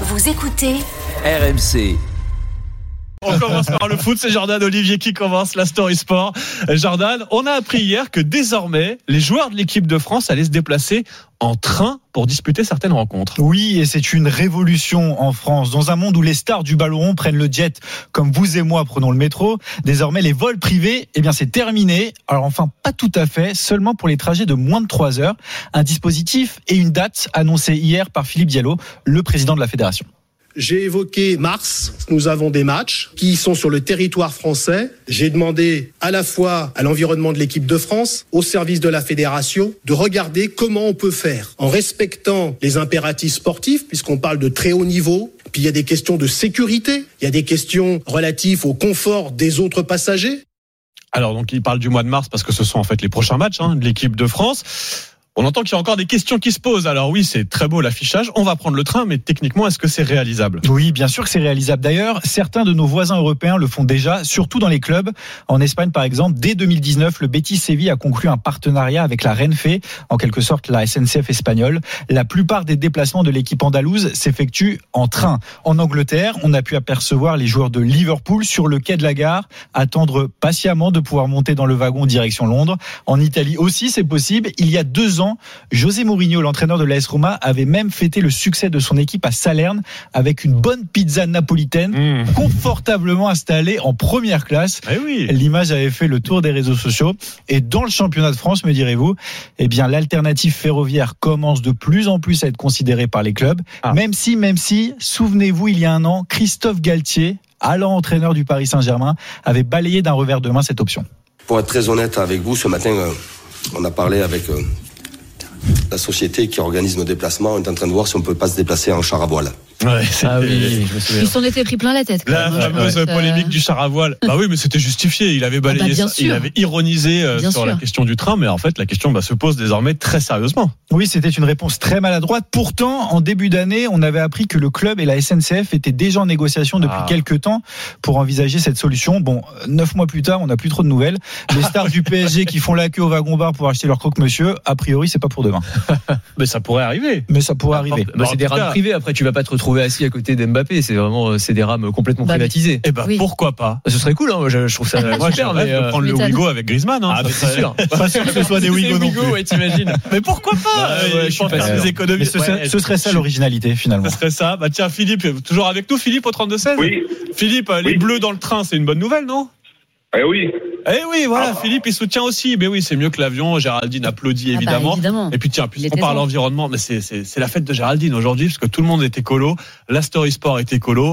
Vous écoutez RMC. On commence par le foot, c'est Jordan Olivier qui commence la Story Sport. Jordan, on a appris hier que désormais, les joueurs de l'équipe de France allaient se déplacer en train pour disputer certaines rencontres. Oui, et c'est une révolution en France. Dans un monde où les stars du ballon prennent le jet, comme vous et moi prenons le métro, désormais les vols privés, eh bien c'est terminé. Alors enfin, pas tout à fait, seulement pour les trajets de moins de 3 heures. Un dispositif et une date annoncés hier par Philippe Diallo, le président de la fédération. J'ai évoqué mars, nous avons des matchs qui sont sur le territoire français. J'ai demandé à la fois à l'environnement de l'équipe de France, au service de la fédération, de regarder comment on peut faire en respectant les impératifs sportifs, puisqu'on parle de très haut niveau. Puis il y a des questions de sécurité, il y a des questions relatives au confort des autres passagers. Alors donc il parle du mois de mars parce que ce sont en fait les prochains matchs hein, de l'équipe de France. On entend qu'il y a encore des questions qui se posent. Alors oui, c'est très beau l'affichage. On va prendre le train, mais techniquement, est-ce que c'est réalisable? Oui, bien sûr que c'est réalisable. D'ailleurs, certains de nos voisins européens le font déjà, surtout dans les clubs. En Espagne, par exemple, dès 2019, le Betis Séville a conclu un partenariat avec la Renfe, en quelque sorte la SNCF espagnole. La plupart des déplacements de l'équipe andalouse s'effectuent en train. En Angleterre, on a pu apercevoir les joueurs de Liverpool sur le quai de la gare, attendre patiemment de pouvoir monter dans le wagon direction Londres. En Italie aussi, c'est possible. Il y a deux ans, José Mourinho, l'entraîneur de l'AS Roma, avait même fêté le succès de son équipe à Salerne avec une bonne pizza napolitaine Mmh. confortablement installée en première classe. Eh oui. L'image avait fait le tour des réseaux sociaux. Et dans le championnat de France, me direz-vous, eh bien, l'alternative ferroviaire commence de plus en plus à être considérée par les clubs. Ah. Même si, même si, souvenez-vous, il y a un an, Christophe Galtier, allant entraîneur du Paris Saint-Germain, avait balayé d'un revers de main cette option. Pour être très honnête avec vous, ce matin, euh, on a parlé avec euh, la société qui organise nos déplacements. Est en train de voir si on peut pas se déplacer en char à voile. Ouais, Ah oui, je me souviens. Ils s'en étaient pris plein la tête. quand La même, hein, fameuse pense. polémique du char à voile. Bah oui, mais c'était justifié. Il avait balayé, Ah bah ça. il avait ironisé euh, Bien sur la question du train, mais en fait, la question bah, se pose désormais très sérieusement. Oui, c'était une réponse très maladroite. Pourtant, en début d'année, on avait appris que le club et la SNCF étaient déjà en négociation depuis Ah. quelques temps pour envisager cette solution. Bon, euh, neuf mois plus tard, on n'a plus trop de nouvelles. Les stars du PSG qui font la queue au wagon bar pour acheter leur croque-monsieur, a priori, c'est pas pour demain. Mais ça pourrait arriver. Mais ça pourrait arriver. Bah, c'est des rames privées. Après, tu vas pas te retrouver assis à côté d'Mbappé. C'est vraiment, euh, c'est des rames complètement Bah, mais- privatisées. Eh ben Oui. pourquoi pas? Ce serait cool. Hein. Moi, je, je trouve ça Moi, je super. Mais, de euh, prendre le. Wigo avec Griezmann. Hein, ah, mais c'est sûr. Pas sûr que ce soit des Wigo non plus. ouais, t'imagines. Mais pourquoi pas? Bah, ouais, je pas faire des économies. Mais ce, Ouais, ce serait ça l'originalité finalement. Ce serait ça. Bah tiens, Philippe, toujours avec nous, Philippe au 32-16 Oui, Philippe, euh, les bleus dans le train, c'est une bonne nouvelle, non? Eh oui. Eh oui, voilà, Ah. Philippe, il soutient aussi. Mais oui, c'est mieux que l'avion. Géraldine applaudit Ah bah, évidemment. Et puis tiens, puisqu'on parle environnement, mais c'est la fête de Géraldine aujourd'hui, parce que tout le monde est écolo. La Story Sport est écolo.